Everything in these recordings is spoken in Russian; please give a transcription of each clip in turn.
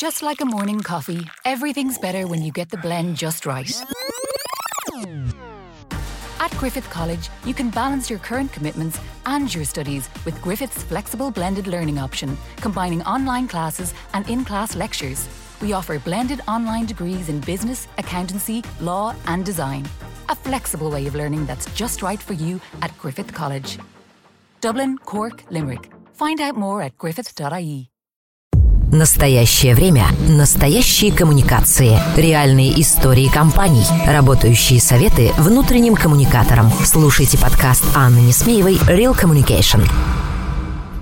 Just like a morning coffee, everything's better when you get the blend just right. At Griffith College, you can balance your current commitments and your studies with Griffith's flexible blended learning option, combining online classes and in class lectures. We offer blended online degrees in business, accountancy, law, and design. A flexible way of learning that's just right for you at Griffith College. Dublin, Cork, Limerick. Find out more at griffith.ie. Настоящее время. Настоящие коммуникации. Реальные истории компаний. Работающие советы внутренним коммуникаторам. Слушайте подкаст Анны Несмеевой «Real Communication».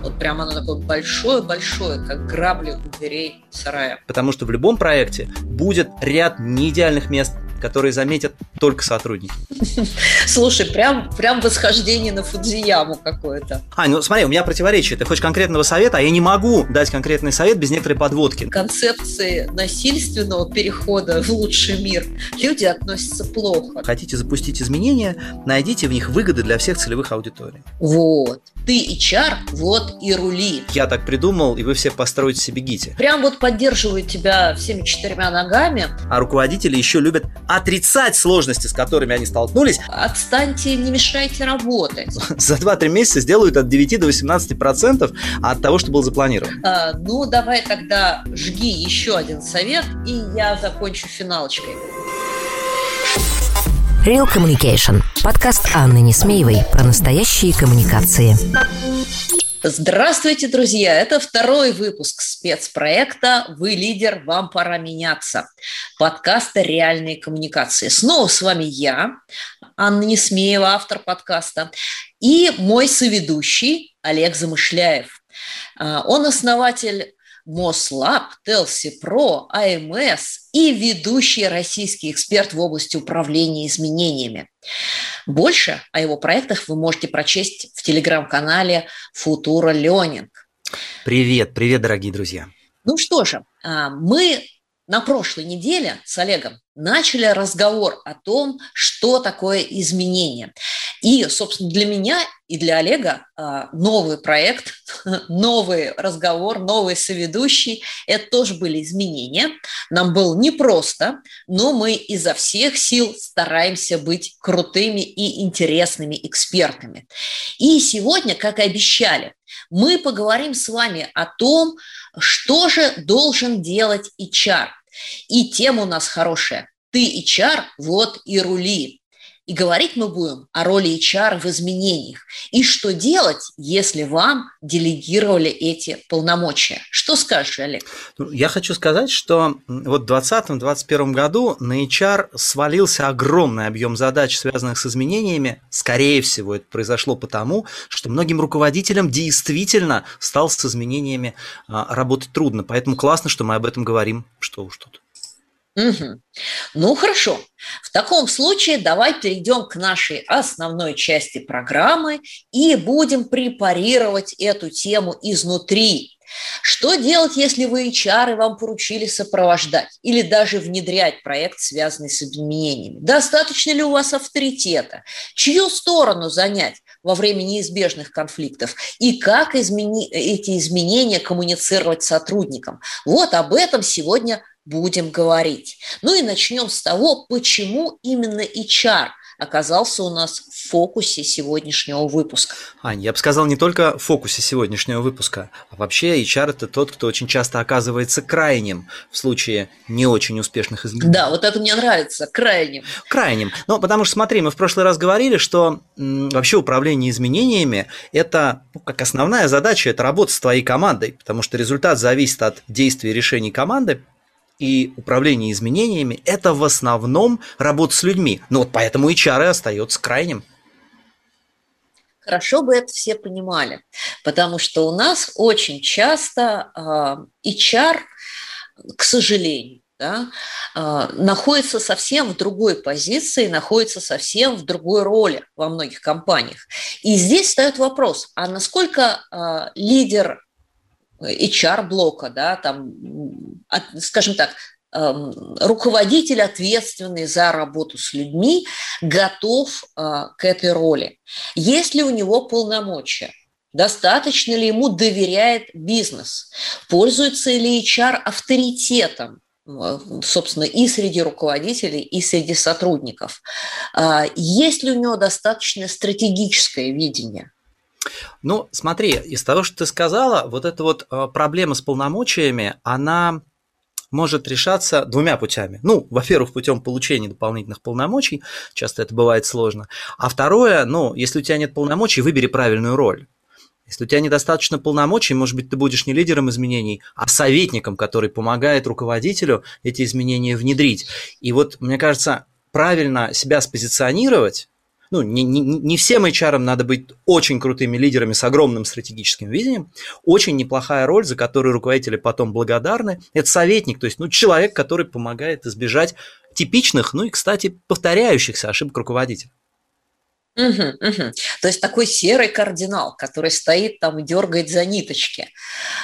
Вот прямо оно такое большое-большое, как грабли у дверей сарая. Потому что в любом проекте будет ряд неидеальных мест, которые заметят только сотрудники. Слушай, прям, прям восхождение на Фудзияму какое-то. А, ну смотри, у меня противоречие. Ты хочешь конкретного совета, а я не могу дать конкретный совет без некоторой подводки. Концепции насильственного перехода в лучший мир люди относятся плохо. Хотите запустить изменения, найдите в них выгоды для всех целевых аудиторий. Вот. Ты HR, вот и рули. Я так придумал, и вы все построите себе гите. Прям вот поддерживают тебя всеми четырьмя ногами. А руководители еще любят отрицать сложности, с которыми они столкнулись. Отстаньте, не мешайте работать. За 2-3 месяца сделают от 9 до 18 процентов от того, что было запланировано. А, ну, давай тогда жги еще один совет, и я закончу финалочкой. Real Communication. Подкаст Анны Несмеевой про настоящие коммуникации. Здравствуйте, друзья! Это второй выпуск спецпроекта «Вы лидер, вам пора меняться» подкаста «Реальные коммуникации». Снова с вами я, Анна Несмеева, автор подкаста, и мой соведущий Олег Замышляев. А, он основатель Мослаб, Телси Про, АМС и ведущий российский эксперт в области управления изменениями. Больше о его проектах вы можете прочесть в телеграм-канале Футура Ленинг. Привет, привет, дорогие друзья. Ну что же, а, мы на прошлой неделе с Олегом начали разговор о том, что такое изменение. И, собственно, для меня и для Олега а, новый проект, новый разговор, новый соведущий – это тоже были изменения. Нам было непросто, но мы изо всех сил стараемся быть крутыми и интересными экспертами. И сегодня, как и обещали, мы поговорим с вами о том, что же должен делать HR. И тема у нас хорошая. Ты HR, вот и рули. И говорить мы будем о роли HR в изменениях. И что делать, если вам делегировали эти полномочия. Что скажешь, Олег? Ну, я хочу сказать, что вот в 2020-2021 году на HR свалился огромный объем задач, связанных с изменениями. Скорее всего, это произошло потому, что многим руководителям действительно стало с изменениями а, работать трудно. Поэтому классно, что мы об этом говорим. Что уж тут. Угу. Ну хорошо. В таком случае давай перейдем к нашей основной части программы и будем препарировать эту тему изнутри. Что делать, если вы HR и вам поручили сопровождать или даже внедрять проект, связанный с изменениями? Достаточно ли у вас авторитета? Чью сторону занять во время неизбежных конфликтов? И как измени... эти изменения коммуницировать сотрудникам? Вот об этом сегодня будем говорить. Ну и начнем с того, почему именно HR оказался у нас в фокусе сегодняшнего выпуска. Ань, я бы сказал не только в фокусе сегодняшнего выпуска, а вообще HR – это тот, кто очень часто оказывается крайним в случае не очень успешных изменений. Да, вот это мне нравится, крайним. Крайним. Ну, потому что, смотри, мы в прошлый раз говорили, что м, вообще управление изменениями – это ну, как основная задача – это работа с твоей командой, потому что результат зависит от действий и решений команды, и управление изменениями – это в основном работа с людьми. Ну вот поэтому HR остается крайним. Хорошо бы это все понимали, потому что у нас очень часто HR, к сожалению, да, э, находится совсем в другой позиции, находится совсем в другой роли во многих компаниях. И здесь встает вопрос, а насколько э, лидер HR-блока, да, там, скажем так, эм, руководитель, ответственный за работу с людьми, готов э, к этой роли. Есть ли у него полномочия? Достаточно ли ему доверяет бизнес? Пользуется ли HR авторитетом? собственно, и среди руководителей, и среди сотрудников. А, есть ли у него достаточно стратегическое видение? Ну, смотри, из того, что ты сказала, вот эта вот а, проблема с полномочиями, она может решаться двумя путями. Ну, во-первых, путем получения дополнительных полномочий, часто это бывает сложно. А второе, ну, если у тебя нет полномочий, выбери правильную роль. Если у тебя недостаточно полномочий, может быть, ты будешь не лидером изменений, а советником, который помогает руководителю эти изменения внедрить. И вот, мне кажется, правильно себя спозиционировать, ну, не, не, не всем HR надо быть очень крутыми лидерами с огромным стратегическим видением. Очень неплохая роль, за которую руководители потом благодарны. Это советник, то есть ну, человек, который помогает избежать типичных, ну и, кстати, повторяющихся ошибок руководителя. Угу, угу. То есть такой серый кардинал, который стоит там и дергает за ниточки.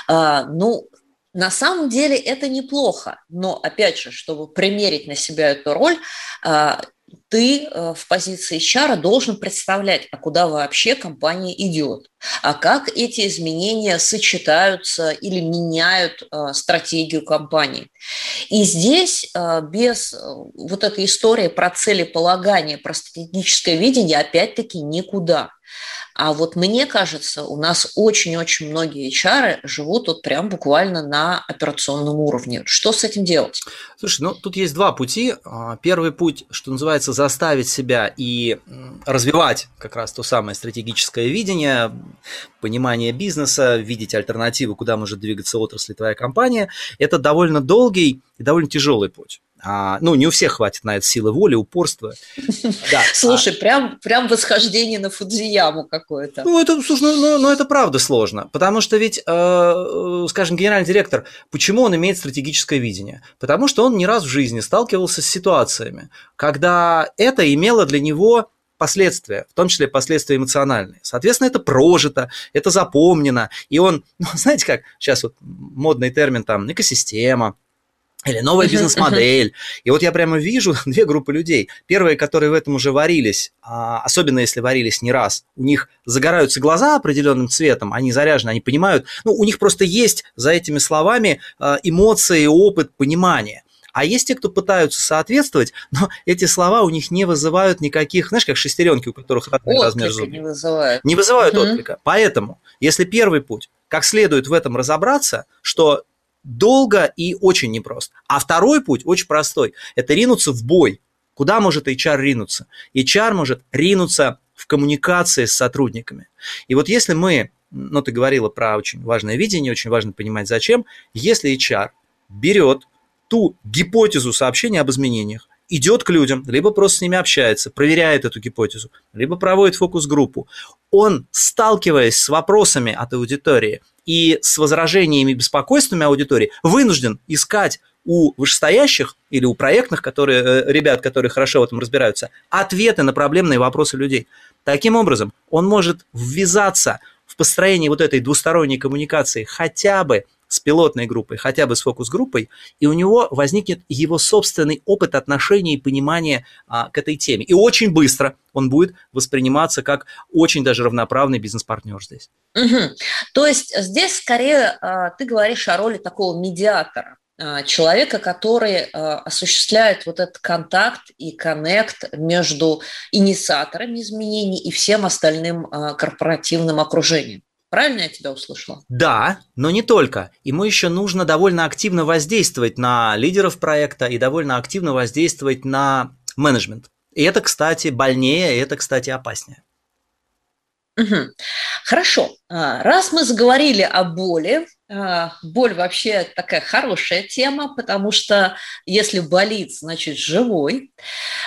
А, ну, на самом деле это неплохо, но опять же, чтобы примерить на себя эту роль, а, ты э, в позиции HR должен представлять, а куда вообще компания идет, а как эти изменения сочетаются или меняют э, стратегию компании. И здесь э, без вот этой истории про целеполагание, про стратегическое видение опять-таки никуда. А вот мне кажется, у нас очень-очень многие HR живут вот прям буквально на операционном уровне. Что с этим делать? Слушай, ну тут есть два пути. А, первый путь, что называется, заставить себя и развивать как раз то самое стратегическое видение, понимание бизнеса, видеть альтернативы, куда может двигаться отрасль твоя компания. Это довольно долгий и довольно тяжелый путь. А, ну, не у всех хватит на это силы воли, упорства. Да. Слушай, а... прям, прям восхождение на Фудзияму какое-то. Ну, это, слушай, ну, ну, ну, это правда сложно, потому что ведь, э, скажем, генеральный директор, почему он имеет стратегическое видение? Потому что он не раз в жизни сталкивался с ситуациями, когда это имело для него последствия, в том числе последствия эмоциональные. Соответственно, это прожито, это запомнено, и он, ну, знаете как, сейчас вот модный термин там, экосистема, или новая бизнес-модель. И вот я прямо вижу две группы людей. Первые, которые в этом уже варились, а, особенно если варились не раз, у них загораются глаза определенным цветом, они заряжены, они понимают, ну, у них просто есть за этими словами а, эмоции, опыт, понимание. А есть те, кто пытаются соответствовать, но эти слова у них не вызывают никаких, знаешь, как шестеренки, у которых разный размер зубов. не вызывают. Не вызывают угу. отклика. Поэтому, если первый путь, как следует в этом разобраться, что долго и очень непросто. А второй путь очень простой. Это ринуться в бой. Куда может HR ринуться? HR может ринуться в коммуникации с сотрудниками. И вот если мы, ну ты говорила про очень важное видение, очень важно понимать зачем, если HR берет ту гипотезу сообщения об изменениях, идет к людям, либо просто с ними общается, проверяет эту гипотезу, либо проводит фокус-группу, он, сталкиваясь с вопросами от аудитории и с возражениями и беспокойствами аудитории, вынужден искать у вышестоящих или у проектных которые, э, ребят, которые хорошо в этом разбираются, ответы на проблемные вопросы людей. Таким образом, он может ввязаться в построение вот этой двусторонней коммуникации хотя бы с пилотной группой, хотя бы с фокус-группой, и у него возникнет его собственный опыт отношения и понимания а, к этой теме. И очень быстро он будет восприниматься как очень даже равноправный бизнес-партнер здесь. Угу. То есть здесь скорее а, ты говоришь о роли такого медиатора а, человека, который а, осуществляет вот этот контакт и коннект между инициаторами изменений и всем остальным а, корпоративным окружением. Правильно я тебя услышала? Да, но не только. Ему еще нужно довольно активно воздействовать на лидеров проекта и довольно активно воздействовать на менеджмент. И это, кстати, больнее, и это, кстати, опаснее. Угу. Хорошо. Раз мы заговорили о боли, а, боль вообще такая хорошая тема, потому что если болит, значит живой.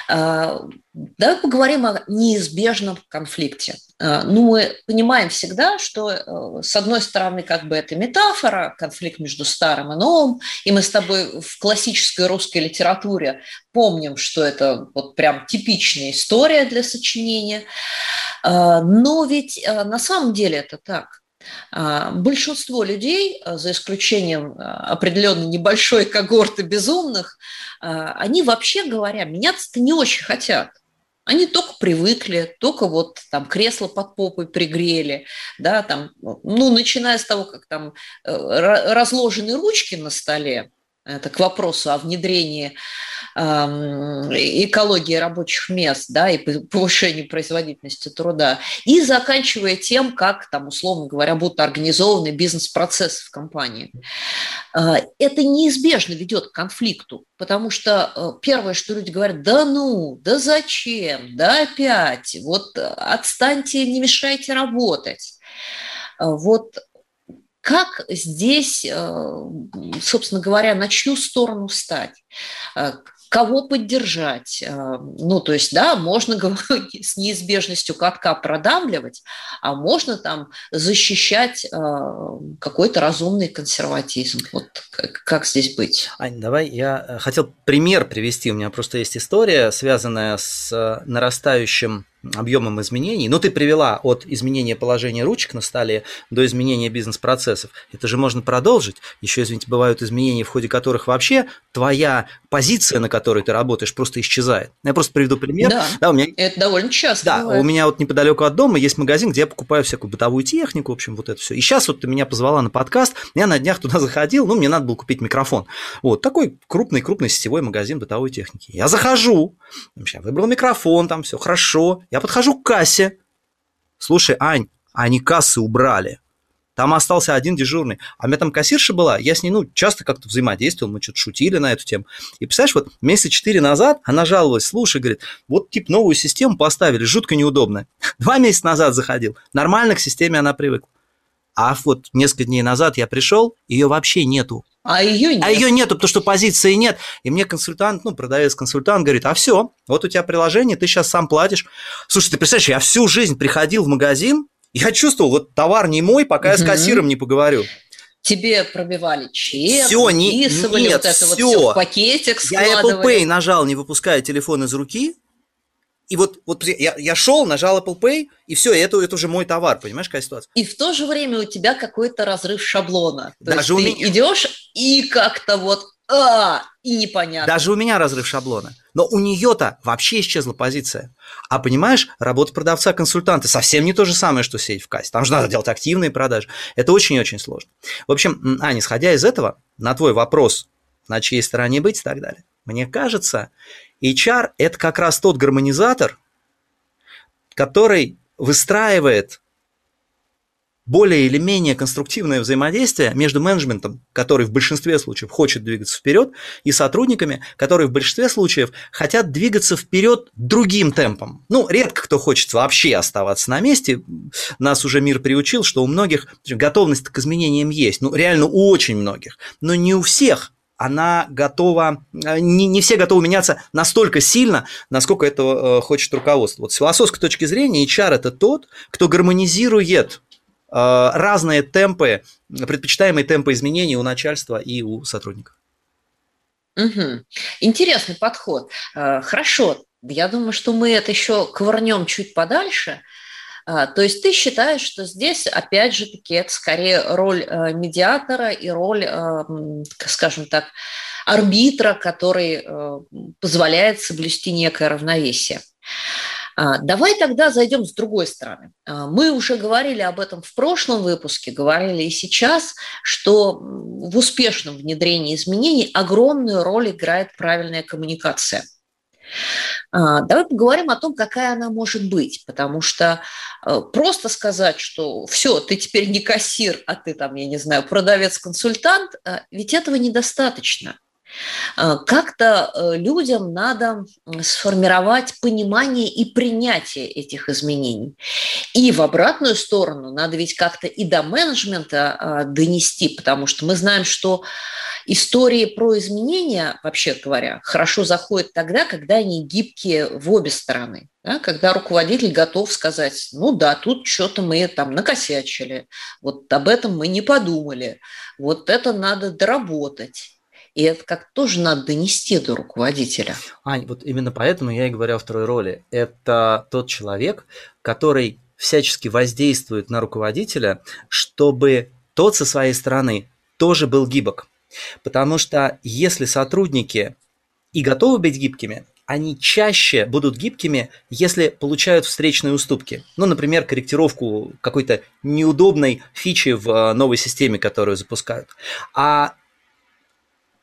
А, давай поговорим о неизбежном конфликте. А, ну, мы понимаем всегда, что э, с одной стороны, как бы это метафора, конфликт между старым и новым, и мы с тобой в классической русской литературе помним, что это вот прям типичная история для сочинения. Но ведь э, на самом деле это так. А, большинство людей, а, за исключением а, определенной небольшой когорты безумных, они вообще говоря, меняться-то не очень хотят. Они только привыкли, только вот там кресло под попой пригрели, да, там, ну, начиная с того, как там э, разложены ручки на столе, это к вопросу о внедрении экологии рабочих мест да, и повышении производительности труда, и заканчивая тем, как, там, условно говоря, будут организованы бизнес-процессы в компании. А, это неизбежно ведет к конфликту, потому что э, первое, что люди говорят, да ну, да зачем, да опять, вот отстаньте, не мешайте работать. А, вот как здесь, э, собственно говоря, на чью сторону встать? Э, кого поддержать. Э, ну, то есть, да, можно с неизбежностью катка продавливать, а можно там защищать какой-то разумный консерватизм. Вот как здесь быть? Ань, давай я хотел пример привести. У меня просто есть история, связанная с нарастающим объемом изменений. Но ты привела от изменения положения ручек на столе до изменения бизнес-процессов. Это же можно продолжить. Еще, извините, бывают изменения, в ходе которых вообще твоя позиция, на которой ты работаешь, просто исчезает. Я просто приведу пример. Да, да у меня... это довольно часто Да, бывает. у меня вот неподалеку от дома есть магазин, где я покупаю всякую бытовую технику, в общем, вот это все. И сейчас вот ты меня позвала на подкаст, я на днях туда заходил, ну, мне надо было купить микрофон. Вот, такой крупный-крупный сетевой магазин бытовой техники. Я захожу, я выбрал микрофон, там все хорошо, я подхожу к кассе. Слушай, Ань, они кассы убрали. Там остался один дежурный. А у меня там кассирша была, я с ней, ну, часто как-то взаимодействовал, мы что-то шутили на эту тему. И представляешь, вот месяца четыре назад она жаловалась, слушай, говорит, вот типа новую систему поставили, жутко неудобно. Два месяца назад заходил, нормально к системе она привыкла. А вот несколько дней назад я пришел, ее вообще нету. А ее нет. А ее нету, потому что позиции нет. И мне консультант, ну, продавец-консультант говорит, а все, вот у тебя приложение, ты сейчас сам платишь. Слушай, ты представляешь, я всю жизнь приходил в магазин, я чувствовал, вот товар не мой, пока угу. я с кассиром не поговорю. Тебе пробивали чек, все, не, нет, вот это все. вот все в пакетик складывали. Я Apple Pay нажал, не выпуская телефон из руки, и вот, вот я, я шел, нажал Apple Pay, и все, это, это уже мой товар, понимаешь, какая ситуация? И в то же время у тебя какой-то разрыв шаблона. То Даже у ты меня... идешь и как-то вот а, и непонятно. Даже у меня разрыв шаблона. Но у нее-то вообще исчезла позиция. А понимаешь, работа продавца-консультанта совсем не то же самое, что сеть в кассе. Там же надо делать активные продажи. Это очень-очень сложно. В общем, Аня, исходя из этого, на твой вопрос, на чьей стороне быть и так далее, мне кажется, HR – это как раз тот гармонизатор, который выстраивает более или менее конструктивное взаимодействие между менеджментом, который в большинстве случаев хочет двигаться вперед, и сотрудниками, которые в большинстве случаев хотят двигаться вперед другим темпом. Ну, редко кто хочет вообще оставаться на месте. Нас уже мир приучил, что у многих готовность к изменениям есть. Ну, реально у очень многих. Но не у всех она готова, э, не, не все готовы меняться настолько сильно, насколько этого э, хочет руководство. Вот с философской точки зрения HR – это тот, кто гармонизирует э, разные темпы, предпочитаемые темпы изменений у начальства и у сотрудников. Угу. Интересный подход. Хорошо, я думаю, что мы это еще ковырнем чуть подальше – то есть ты считаешь, что здесь, опять же таки, это скорее роль э, медиатора и роль, э, скажем так, арбитра, который э, позволяет соблюсти некое равновесие. А, давай тогда зайдем с другой стороны. А, мы уже говорили об этом в прошлом выпуске, говорили и сейчас, что в успешном внедрении изменений огромную роль играет правильная коммуникация – а, давай поговорим о том, какая она может быть, потому что э, просто сказать, что все, ты теперь не кассир, а ты там, я не знаю, продавец-консультант, э, ведь этого недостаточно. А, как-то э, людям надо сформировать понимание и принятие этих изменений. И в обратную сторону надо ведь как-то и до менеджмента а, донести, потому что мы знаем, что истории про изменения, вообще говоря, хорошо заходят тогда, когда они гибкие в обе стороны. Да? Когда руководитель готов сказать, ну да, тут что-то мы там накосячили, вот об этом мы не подумали, вот это надо доработать. И это как тоже надо донести до руководителя. Ань, вот именно поэтому я и говорю о второй роли. Это тот человек, который всячески воздействует на руководителя, чтобы тот со своей стороны тоже был гибок. Потому что если сотрудники и готовы быть гибкими, они чаще будут гибкими, если получают встречные уступки. Ну, например, корректировку какой-то неудобной фичи в э, новой системе, которую запускают. А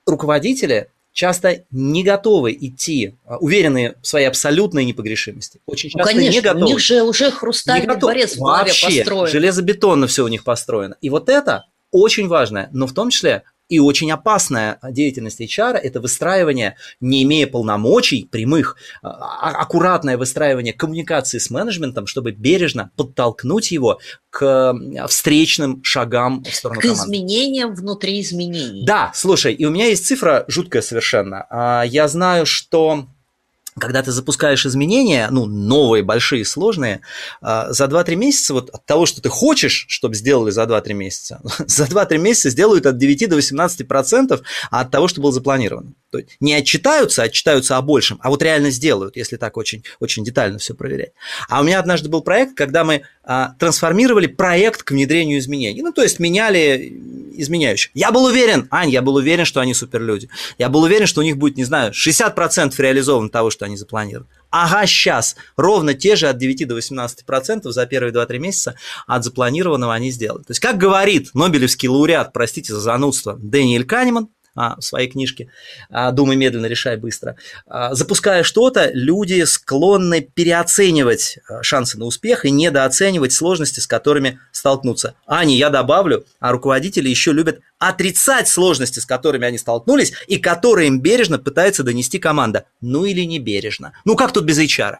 руководители часто не готовы идти, а, уверенные в своей абсолютной непогрешимости. Очень ну, часто ну, конечно, не готовы. у них же уже хрустальный дворец в голове Вообще, построен. железобетонно все у них построено. И вот это очень важно, но в том числе и очень опасная деятельность HR – это выстраивание, не имея полномочий прямых, а, а, аккуратное выстраивание коммуникации с менеджментом, чтобы бережно подтолкнуть его к встречным шагам в сторону К команды. изменениям внутри изменений. Да, слушай, и у меня есть цифра жуткая совершенно. А, я знаю, что когда ты запускаешь изменения, ну, новые, большие, сложные, а, за 2-3 месяца, вот от того, что ты хочешь, чтобы сделали за 2-3 месяца, за 2-3 месяца сделают от 9 до 18% от того, что было запланировано. То есть не отчитаются, а отчитаются о большем, а вот реально сделают, если так очень, очень детально все проверять. А у меня однажды был проект, когда мы а, трансформировали проект к внедрению изменений. Ну, то есть меняли изменяющих. Я был уверен, Ань, я был уверен, что они суперлюди. Я был уверен, что у них будет, не знаю, 60% реализовано того, что они запланировали. Ага, сейчас ровно те же от 9 до 18% за первые 2-3 месяца от запланированного они сделали. То есть, как говорит Нобелевский лауреат, простите за занудство, Дэниэль Канеман, а, в своей книжке а, «Думай медленно, решай быстро». А, запуская что-то, люди склонны переоценивать а, шансы на успех и недооценивать сложности, с которыми столкнуться. А не я добавлю, а руководители еще любят отрицать сложности, с которыми они столкнулись, и которые им бережно пытается донести команда. Ну или не бережно. Ну как тут без HR?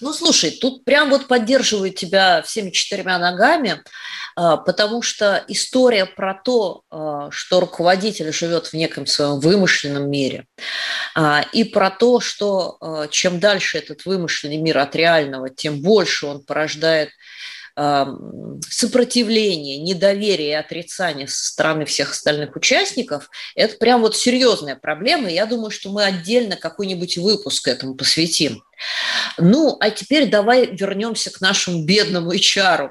Ну, слушай, тут прям вот поддерживают тебя всеми четырьмя ногами, а, потому что история про то, а, что руководитель живет в неком своем вымышленном мире, а, и про то, что чем дальше этот вымышленный мир от реального, тем больше он порождает сопротивление, недоверие и отрицание со стороны всех остальных участников, это прям вот серьезная проблема. Я думаю, что мы отдельно какой-нибудь выпуск этому посвятим. Ну, а теперь давай вернемся к нашему бедному HR.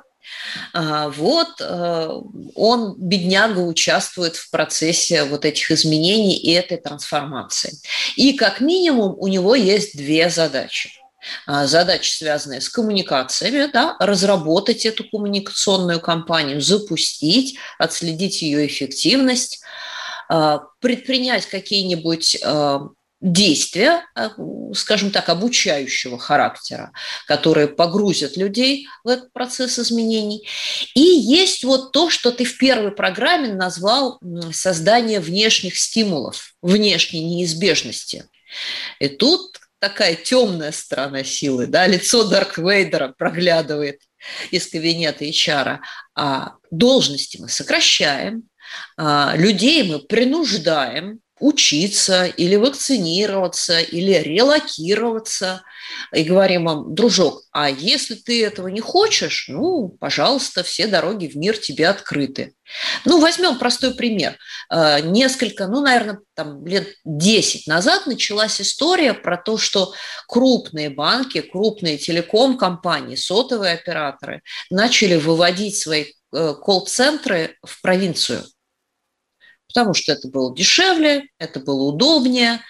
А, вот э, он, бедняга, участвует в процессе вот этих изменений и этой трансформации. И как минимум у него есть две задачи. А, задачи, связанные с коммуникациями, да, разработать эту коммуникационную кампанию, запустить, отследить ее эффективность, а, предпринять какие-нибудь а, действия, скажем так, обучающего характера, которые погрузят людей в этот процесс изменений. И есть вот то, что ты в первой программе назвал создание внешних стимулов, внешней неизбежности. И тут такая темная сторона силы, да, лицо Дарк Вейдера проглядывает из кабинета HR, а должности мы сокращаем, а людей мы принуждаем учиться или вакцинироваться, или релокироваться. И говорим вам, дружок, а если ты этого не хочешь, ну, пожалуйста, все дороги в мир тебе открыты. Ну, возьмем простой пример. А, несколько, ну, наверное, там лет 10 назад началась история про то, что крупные банки, крупные телеком-компании, сотовые операторы начали выводить свои э, колл-центры в провинцию – потому что это было дешевле, это было удобнее.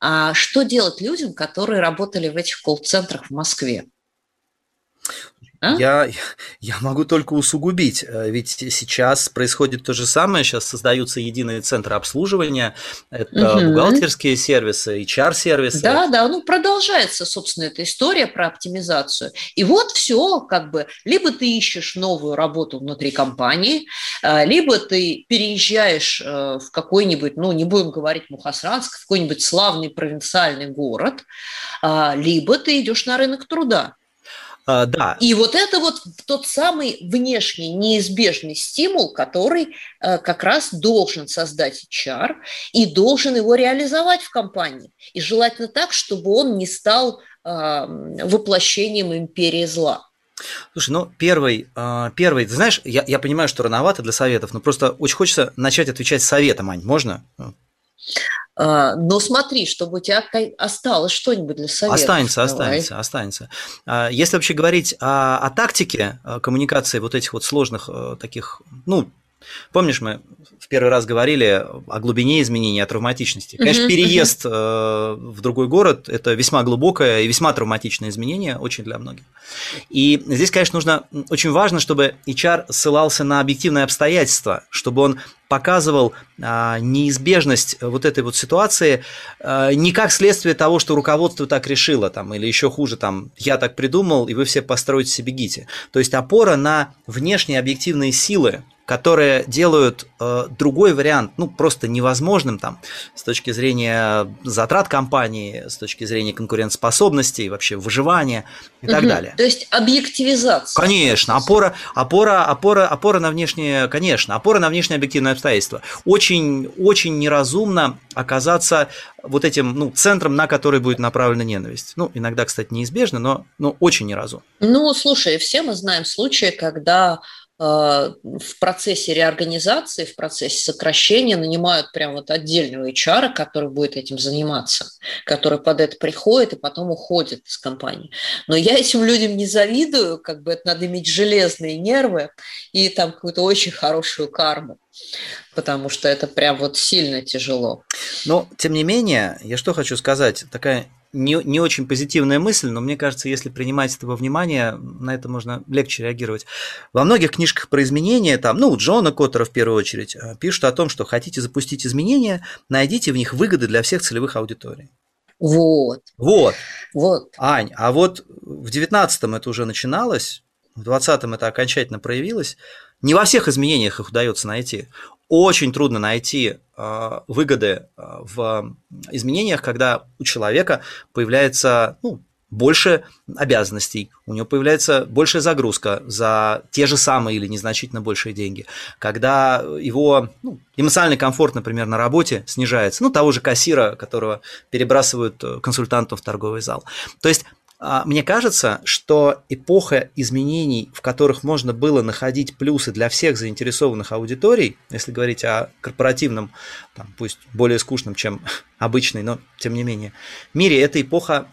А что делать людям, которые работали в этих колл-центрах в Москве? А? Я, я могу только усугубить, э, ведь сейчас происходит то же самое, сейчас создаются единые центры обслуживания, это угу. бухгалтерские сервисы, HR-сервисы. Да, да, ну продолжается, собственно, эта история про оптимизацию. И вот все, как бы, либо ты ищешь новую работу внутри компании, э, либо ты переезжаешь э, в какой-нибудь, ну не будем говорить Мухасранск, в какой-нибудь славный провинциальный город, либо ты идешь на рынок труда. А, да. И вот это вот тот самый внешний неизбежный стимул, который э, как раз должен создать HR и должен его реализовать в компании. И желательно так, чтобы он не стал э, воплощением империи зла. Слушай, ну первый, э, первый, ты знаешь, я, я понимаю, что рановато для советов, но просто очень хочется начать отвечать советом, Ань, можно? А, но смотри, чтобы у тебя осталось что-нибудь для совета. Останется, Давай. останется, останется. А, если вообще говорить о, о тактике коммуникации вот этих вот сложных таких, ну, Помнишь, мы в первый раз говорили о глубине изменений, о травматичности. Конечно, переезд uh-huh. в другой город – это весьма глубокое и весьма травматичное изменение, очень для многих. И здесь, конечно, нужно очень важно, чтобы HR ссылался на объективные обстоятельства, чтобы он показывал а, неизбежность вот этой вот ситуации а, не как следствие того, что руководство так решило, там, или еще хуже, там, я так придумал, и вы все построите себе бегите. То есть опора на внешние объективные силы, которые делают э, другой вариант, ну, просто невозможным там с точки зрения затрат компании, с точки зрения конкурентоспособности и вообще выживания и так далее. То есть объективизация. Конечно, опора, опора, опора, опора на внешние, конечно, опора на внешние объективные обстоятельства. Очень, очень неразумно оказаться вот этим, ну, центром, на который будет направлена ненависть. Ну, иногда, кстати, неизбежно, но, но очень неразумно. Ну, слушай, все мы знаем случаи, когда в процессе реорганизации, в процессе сокращения нанимают прям вот отдельного HR, который будет этим заниматься, который под это приходит и потом уходит из компании. Но я этим людям не завидую, как бы это надо иметь железные нервы и там какую-то очень хорошую карму потому что это прям вот сильно тяжело. Но, тем не менее, я что хочу сказать, такая не, не очень позитивная мысль, но мне кажется, если принимать это во внимание, на это можно легче реагировать. Во многих книжках про изменения, там, ну, Джона Коттера в первую очередь, э, пишут о том, что хотите запустить изменения, найдите в них выгоды для всех целевых аудиторий. Вот. Вот. Вот. Ань, а вот в 19-м это уже начиналось, в 20-м это окончательно проявилось. Не во всех изменениях их удается найти очень трудно найти а, выгоды а, в изменениях, когда у человека появляется ну, больше обязанностей, у него появляется большая загрузка за те же самые или незначительно большие деньги, когда его ну, эмоциональный комфорт, например, на работе снижается, ну, того же кассира, которого перебрасывают э, консультанту в торговый зал. То есть мне кажется, что эпоха изменений, в которых можно было находить плюсы для всех заинтересованных аудиторий, если говорить о корпоративном, там, пусть более скучном, чем обычный, но тем не менее, мире эта эпоха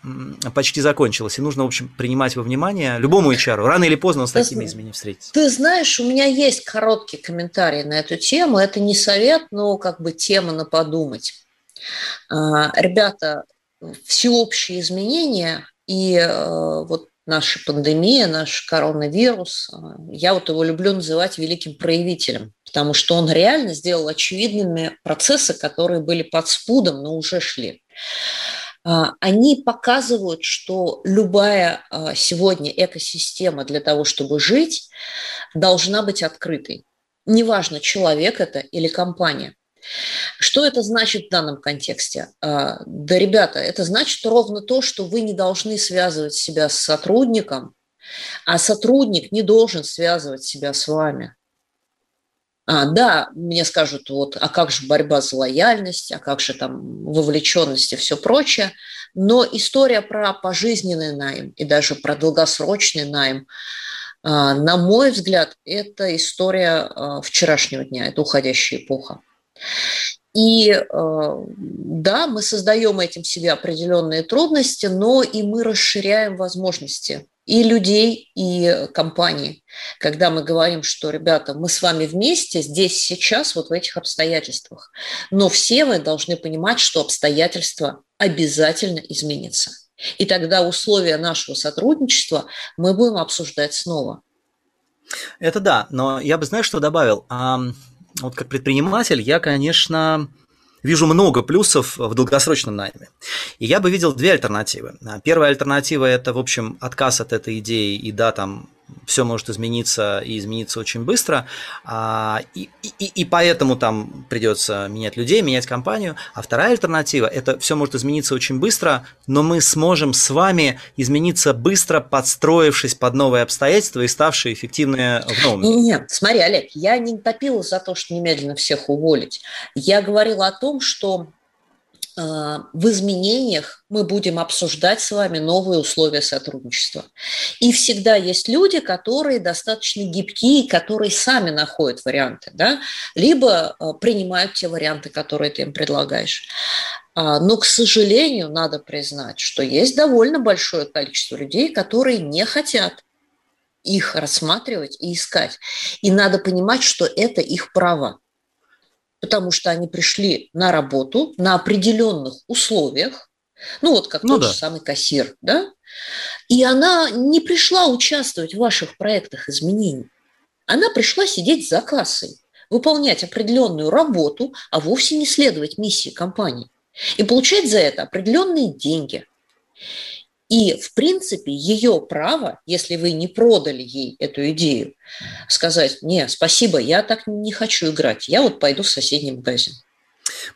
почти закончилась, и нужно, в общем, принимать во внимание любому HR. Рано или поздно он с такими изменениями встретится. Ты знаешь, у меня есть короткий комментарий на эту тему. Это не совет, но как бы тема на подумать. А, ребята, всеобщие изменения и э, вот наша пандемия, наш коронавирус, э, я вот его люблю называть великим проявителем, потому что он реально сделал очевидными процессы, которые были под спудом, но уже шли. А, они показывают, что любая а, сегодня экосистема для того, чтобы жить, должна быть открытой. Неважно, человек это или компания. Что это значит в данном контексте? А, да, ребята, это значит ровно то, что вы не должны связывать себя с сотрудником, а сотрудник не должен связывать себя с вами. А, да, мне скажут, вот, а как же борьба за лояльность, а как же там вовлеченность и все прочее. Но история про пожизненный найм и даже про долгосрочный найм, а, на мой взгляд, это история а, вчерашнего дня, это уходящая эпоха. И э, да, мы создаем этим себе определенные трудности, но и мы расширяем возможности и людей, и компаний, когда мы говорим, что, ребята, мы с вами вместе здесь, сейчас, вот в этих обстоятельствах. Но все вы должны понимать, что обстоятельства обязательно изменятся. И тогда условия нашего сотрудничества мы будем обсуждать снова. Это да, но я бы, знаешь, что добавил? Вот как предприниматель я, конечно, вижу много плюсов в долгосрочном найме. И я бы видел две альтернативы. Первая альтернатива – это, в общем, отказ от этой идеи и, да, там, все может измениться и измениться очень быстро, а, и, и, и поэтому там придется менять людей, менять компанию. А вторая альтернатива – это все может измениться очень быстро, но мы сможем с вами измениться быстро, подстроившись под новые обстоятельства и ставшие эффективные в новом мире. Нет, смотри, Олег, я не топила за то, что немедленно всех уволить. Я говорила о том, что в изменениях мы будем обсуждать с вами новые условия сотрудничества. И всегда есть люди, которые достаточно гибкие, которые сами находят варианты, да? либо а, принимают те варианты, которые ты им предлагаешь. А, но, к сожалению, надо признать, что есть довольно большое количество людей, которые не хотят их рассматривать и искать. И надо понимать, что это их право. Потому что они пришли на работу на определенных условиях, ну вот как ну, тот да. же самый кассир, да? И она не пришла участвовать в ваших проектах изменений. Она пришла сидеть за кассой, выполнять определенную работу, а вовсе не следовать миссии компании. И получать за это определенные деньги. И, в принципе, ее право, если вы не продали ей эту идею, сказать, не, спасибо, я так не хочу играть, я вот пойду в соседний магазин.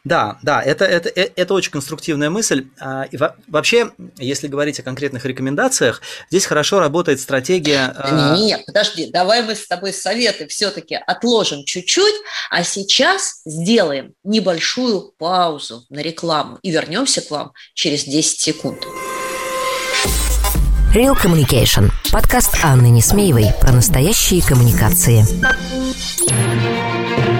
Да, да, это, это, э, это очень конструктивная мысль. А, и вообще, если говорить о конкретных рекомендациях, здесь хорошо работает стратегия... А, Нет, подожди, давай мы с тобой советы все-таки отложим чуть-чуть, а сейчас сделаем небольшую паузу на рекламу и вернемся к вам через 10 секунд. Real Communication. Подкаст Анны Несмеевой про настоящие коммуникации.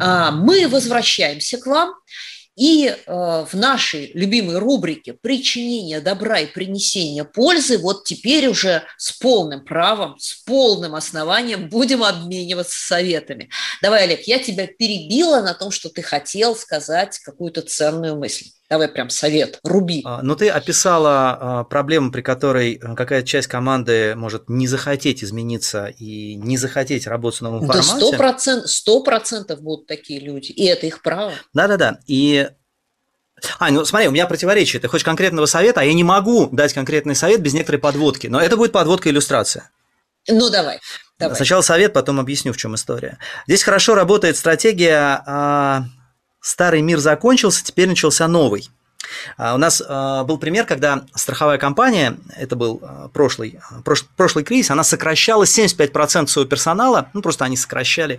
А, мы возвращаемся к вам. И э, в нашей любимой рубрике «Причинение добра и принесение пользы» вот теперь уже с полным правом, с полным основанием будем обмениваться советами. Давай, Олег, я тебя перебила на том, что ты хотел сказать какую-то ценную мысль. Давай прям совет, руби. А, Но ну, ты описала а, проблему, при которой э, какая-то часть команды может не захотеть измениться и не захотеть работать в новом да формате. Сто процентов будут такие люди, и это их право. Да-да-да, и а, ну смотри, у меня противоречие. Ты хочешь конкретного совета, а я не могу дать конкретный совет без некоторой подводки. Но это будет подводка иллюстрация. Ну, давай. давай. Сначала совет, потом объясню, в чем история. Здесь хорошо работает стратегия а, старый мир закончился, теперь начался новый. А, у нас а, был пример, когда страховая компания, это был а, прошлый, прошлый кризис, она сокращала 75% своего персонала, ну просто они сокращали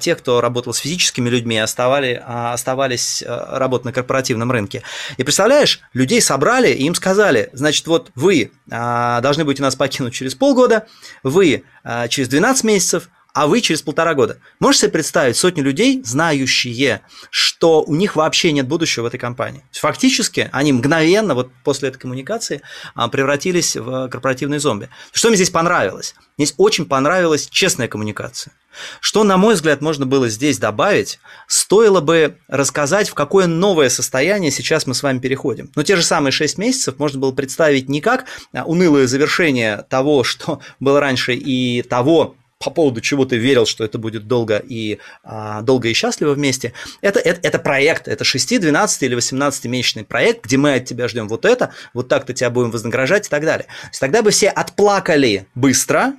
тех, кто работал с физическими людьми, оставали, оставались работать на корпоративном рынке. И представляешь, людей собрали и им сказали, значит, вот вы должны будете нас покинуть через полгода, вы через 12 месяцев, а вы через полтора года. Можете себе представить сотни людей, знающие, что у них вообще нет будущего в этой компании. Фактически они мгновенно, вот после этой коммуникации, а, превратились в корпоративные зомби. Что мне здесь понравилось? Мне здесь очень понравилась честная коммуникация. Что, на мой взгляд, можно было здесь добавить, стоило бы рассказать, в какое новое состояние сейчас мы с вами переходим. Но те же самые 6 месяцев можно было представить не как а, унылое завершение того, что было раньше, и того, по поводу чего ты верил, что это будет долго и, а, долго и счастливо вместе, это, это, это проект, это 6, 12 или 18-месячный проект, где мы от тебя ждем вот это, вот так-то тебя будем вознаграждать и так далее. То есть тогда бы все отплакали быстро,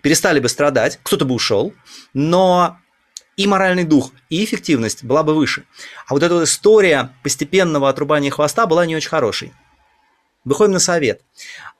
перестали бы страдать, кто-то бы ушел, но и моральный дух, и эффективность была бы выше. А вот эта вот история постепенного отрубания хвоста была не очень хорошей. Выходим на совет.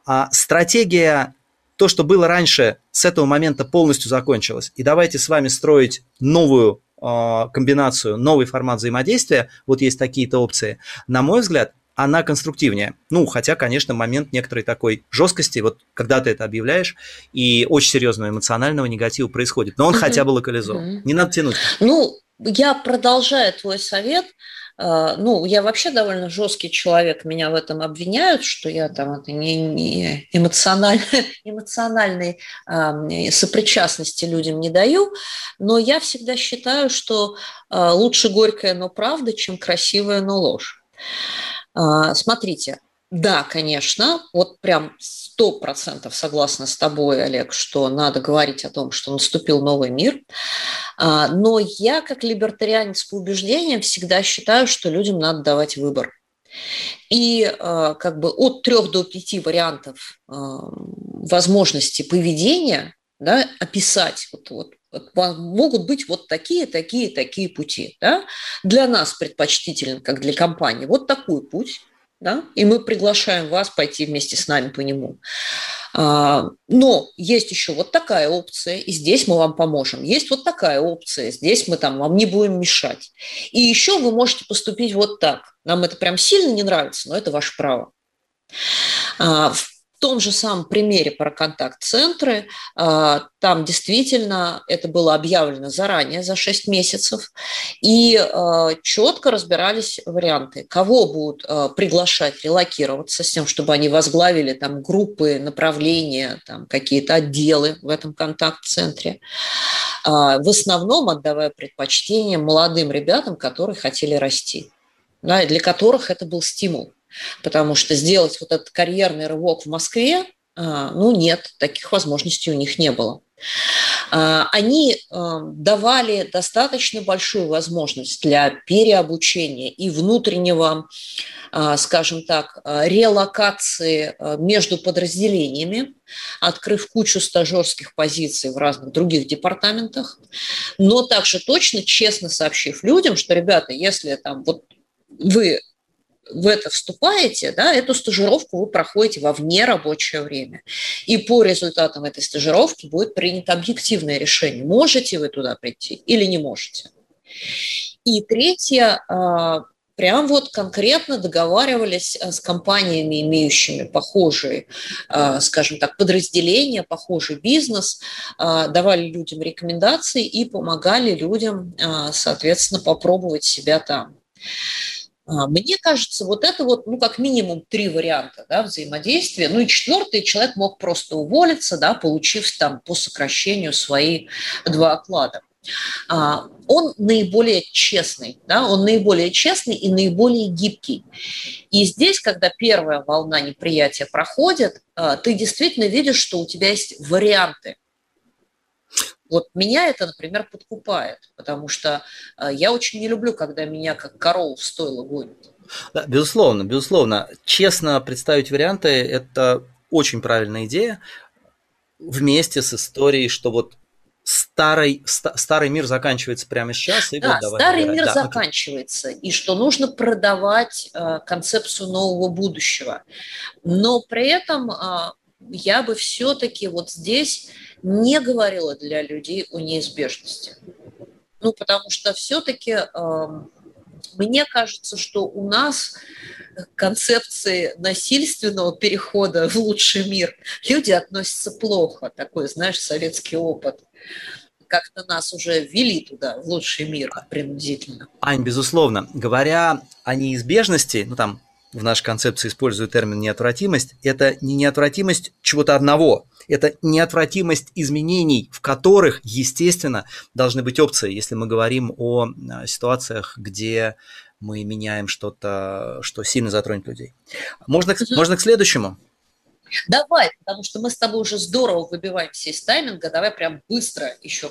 А стратегия то, что было раньше, с этого момента полностью закончилось. И давайте с вами строить новую э, комбинацию, новый формат взаимодействия. Вот есть такие-то опции. На мой взгляд, она конструктивнее. Ну, хотя, конечно, момент некоторой такой жесткости, вот когда ты это объявляешь, и очень серьезного эмоционального негатива происходит. Но он mm-hmm. хотя бы локализован. Mm-hmm. Не надо тянуть. Ну, я продолжаю твой совет. А, ну, я вообще довольно жесткий человек, меня в этом обвиняют, что я там это не, не эмоциональ, эмоциональной э, сопричастности людям не даю, но я всегда считаю, что э, лучше горькая, но правда, чем красивая, но ложь. Смотрите, да, конечно, вот прям сто процентов согласна с тобой, Олег, что надо говорить о том, что наступил новый мир. А, но я, как либертарианец по убеждениям, всегда считаю, что людям надо давать выбор. И а, как бы от трех до пяти вариантов а, возможностей поведения да, описать вот, вот, могут быть вот такие, такие, такие пути. Да? Для нас предпочтителен, как для компании, вот такой путь. Да, и мы приглашаем вас пойти вместе с нами по нему. А, но есть еще вот такая опция, и здесь мы вам поможем. Есть вот такая опция, здесь мы там вам не будем мешать. И еще вы можете поступить вот так. Нам это прям сильно не нравится, но это ваше право. А, том же самом примере про контакт-центры, а, там действительно это было объявлено заранее, за 6 месяцев, и а, четко разбирались варианты, кого будут а, приглашать релокироваться с тем, чтобы они возглавили там группы, направления, там какие-то отделы в этом контакт-центре, в основном отдавая предпочтение молодым ребятам, которые хотели расти, да, для которых это был стимул потому что сделать вот этот карьерный рывок в Москве, а, ну нет, таких возможностей у них не было. А, они а, давали достаточно большую возможность для переобучения и внутреннего, скажем так, релокации между подразделениями, открыв кучу стажерских позиций в разных других департаментах, но также точно, честно сообщив людям, что, ребята, если там вот вы в это вступаете, да, эту стажировку вы проходите во вне рабочее время. И по результатам этой стажировки будет принято объективное решение, можете вы туда прийти или не можете. И третье, а, прям вот конкретно договаривались а, с компаниями, имеющими похожие, а, скажем так, подразделения, похожий бизнес, давали людям рекомендации и помогали людям, соответственно, попробовать себя там. А, мне кажется, вот это вот, ну, как минимум три варианта да, взаимодействия. Ну и четвертый, человек мог просто уволиться, да, получив там по сокращению свои два оклада. А, он наиболее честный, да, он наиболее честный и наиболее гибкий. И здесь, когда первая волна неприятия проходит, а, ты действительно видишь, что у тебя есть варианты – вот меня это, например, подкупает, потому что э, я очень не люблю, когда меня как корову в стойло гонят. Да, безусловно, безусловно. Честно представить варианты – это очень правильная идея вместе с историей, что вот старый, старый мир заканчивается прямо сейчас. И да, вот старый выбирать. мир да, заканчивается, окей. и что нужно продавать э, концепцию нового будущего. Но при этом э, я бы все-таки вот здесь не говорила для людей о неизбежности. Ну, потому что все-таки э, эм, мне кажется, что у нас концепции насильственного перехода в лучший мир люди относятся плохо. Такой, знаешь, советский опыт как-то нас уже ввели туда, в лучший мир, принудительно. Ань, безусловно. Говоря о неизбежности, ну там в нашей концепции использую термин неотвратимость, это не неотвратимость чего-то одного, это неотвратимость изменений, в которых, естественно, должны быть опции, если мы говорим о а, ситуациях, где мы меняем что-то, что сильно затронет людей. Можно, угу. можно к следующему? Давай, потому что мы с тобой уже здорово выбиваемся из тайминга, давай прям быстро еще.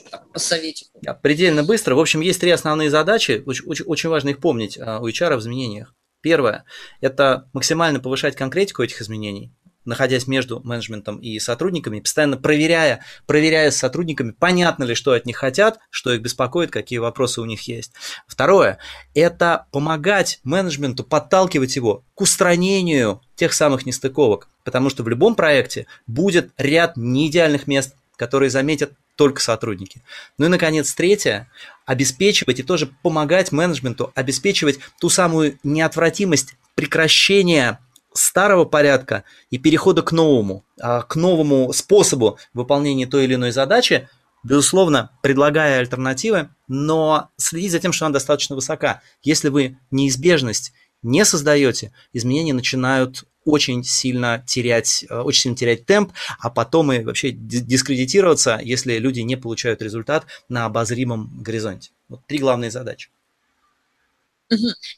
Да, предельно быстро. В общем, есть три основные задачи, очень, очень, очень важно их помнить а, у HR в изменениях. Первое – это максимально повышать конкретику этих изменений находясь между менеджментом и сотрудниками, постоянно проверяя, проверяя с сотрудниками, понятно ли, что от них хотят, что их беспокоит, какие вопросы у них есть. Второе – это помогать менеджменту, подталкивать его к устранению тех самых нестыковок, потому что в любом проекте будет ряд неидеальных мест, которые заметят только сотрудники. Ну и, наконец, третье – обеспечивать и тоже помогать менеджменту обеспечивать ту самую неотвратимость прекращения старого порядка и перехода к новому, а, к новому способу выполнения той или иной задачи, безусловно, предлагая альтернативы, но следить за тем, что она достаточно высока. Если вы неизбежность не создаете, изменения начинают очень сильно терять, э, очень сильно терять темп, а потом и вообще дискредитироваться, если люди не получают результат на обозримом горизонте. Вот три главные задачи.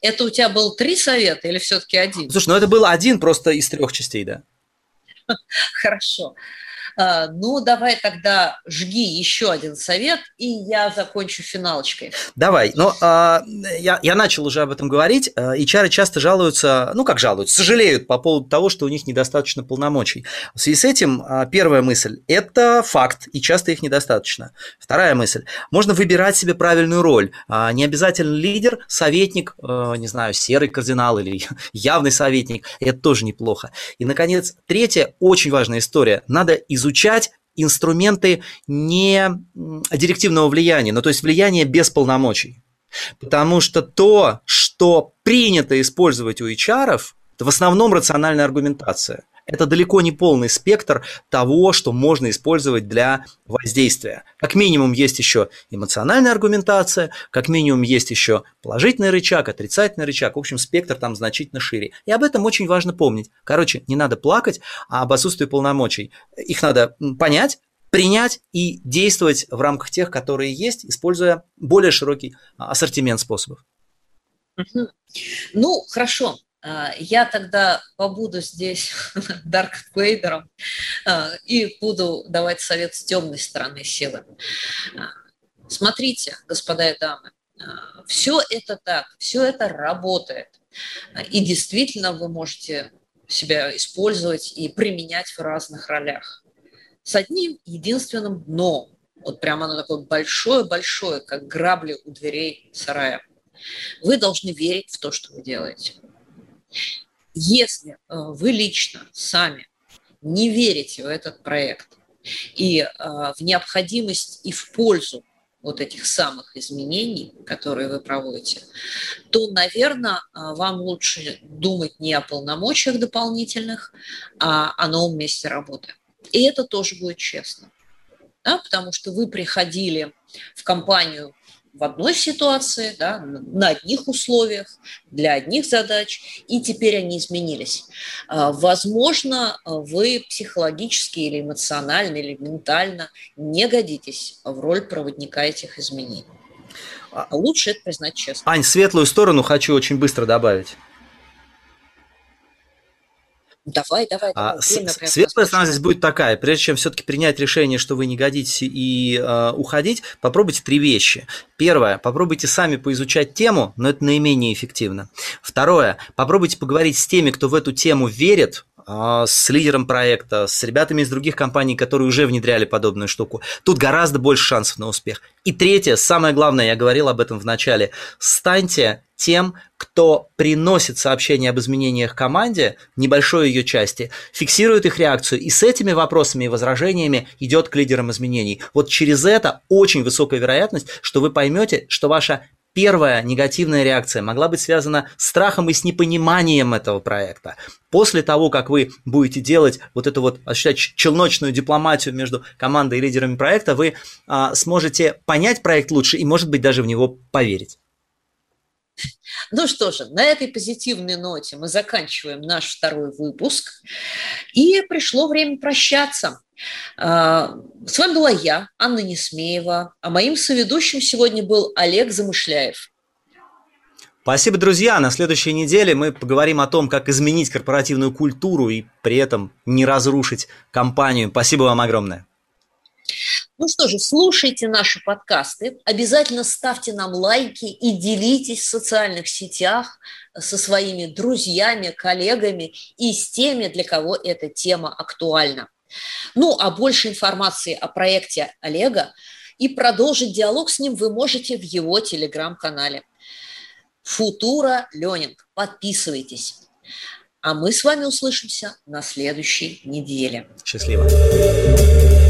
Это у тебя был три совета или все-таки один? Слушай, ну это был один просто из трех частей, да. Хорошо. А, ну, давай тогда жги еще один совет, и я закончу финалочкой. Давай. Ну, а, я, я начал уже об этом говорить. HR а, часто жалуются, ну, как жалуются, сожалеют по поводу того, что у них недостаточно полномочий. В связи с этим первая мысль – это факт, и часто их недостаточно. Вторая мысль – можно выбирать себе правильную роль. Не обязательно лидер, советник, не знаю, серый кардинал или явный советник. Это тоже неплохо. И, наконец, третья очень важная история. Надо изучать инструменты не директивного влияния, но то есть влияние без полномочий. Потому что то, что принято использовать у HR, это в основном рациональная аргументация – это далеко не полный спектр того, что можно использовать для воздействия. Как минимум есть еще эмоциональная аргументация, как минимум есть еще положительный рычаг, отрицательный рычаг. В общем, спектр там значительно шире. И об этом очень важно помнить. Короче, не надо плакать об отсутствии полномочий. Их надо понять, принять и действовать в рамках тех, которые есть, используя более широкий ассортимент способов. Ну, хорошо. А, я тогда побуду здесь Дарк Вейдером а, и буду давать совет с темной стороны силы. А, смотрите, господа и дамы, все это так, все это работает. И действительно вы можете себя использовать и применять в разных ролях. С одним единственным но. Вот прямо оно такое большое-большое, как грабли у дверей сарая. Вы должны верить в то, что вы делаете. Если э, вы лично сами не верите в этот проект и э, в необходимость и в пользу вот этих самых изменений, которые вы проводите, то, наверное, э, вам лучше думать не о полномочиях дополнительных, а о новом месте работы. И это тоже будет честно. Да, потому что вы приходили в компанию в одной ситуации, да, на одних условиях, для одних задач, и теперь они изменились. А, возможно, вы психологически или эмоционально, или ментально не годитесь в роль проводника этих изменений. А лучше это признать честно. Ань, светлую сторону хочу очень быстро добавить. Давай, давай. давай. А, светлая сторона здесь будет такая. Прежде чем все-таки принять решение, что вы не годитесь и э, уходить, попробуйте три вещи. Первое, попробуйте сами поизучать тему, но это наименее эффективно. Второе, попробуйте поговорить с теми, кто в эту тему верит, с лидером проекта, с ребятами из других компаний, которые уже внедряли подобную штуку. Тут гораздо больше шансов на успех. И третье, самое главное, я говорил об этом в начале, станьте тем, кто приносит сообщения об изменениях команде, небольшой ее части, фиксирует их реакцию и с этими вопросами и возражениями идет к лидерам изменений. Вот через это очень высокая вероятность, что вы поймете, что ваша первая негативная реакция могла быть связана с страхом и с непониманием этого проекта. После того, как вы будете делать вот эту вот, осуществлять челночную дипломатию между командой и лидерами проекта, вы а, сможете понять проект лучше и, может быть, даже в него поверить. Ну что же, на этой позитивной ноте мы заканчиваем наш второй выпуск. И пришло время прощаться. А, с вами была я, Анна Несмеева, а моим соведущим сегодня был Олег Замышляев. Спасибо, друзья. На следующей неделе мы поговорим о том, как изменить корпоративную культуру и при этом не разрушить компанию. Спасибо вам огромное. Ну что же, слушайте наши подкасты, обязательно ставьте нам лайки и делитесь в социальных сетях со своими друзьями, коллегами и с теми, для кого эта тема актуальна. Ну, а больше информации о проекте Олега и продолжить диалог с ним вы можете в его телеграм-канале. Футура Ленинг. Подписывайтесь. А мы с вами услышимся на следующей неделе. Счастливо.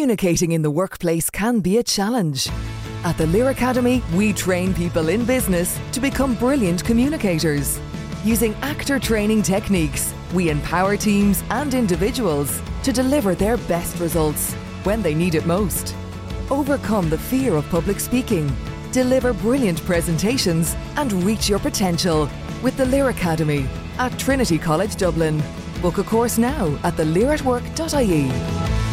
Communicating in the workplace can be a challenge. At the Lear Academy, we train people in business to become brilliant communicators. Using actor training techniques, we empower teams and individuals to deliver their best results when they need it most. overcome the fear of public speaking, deliver brilliant presentations, and reach your potential with the Lear Academy at Trinity College Dublin. Book a course now at thelearatwork.ie.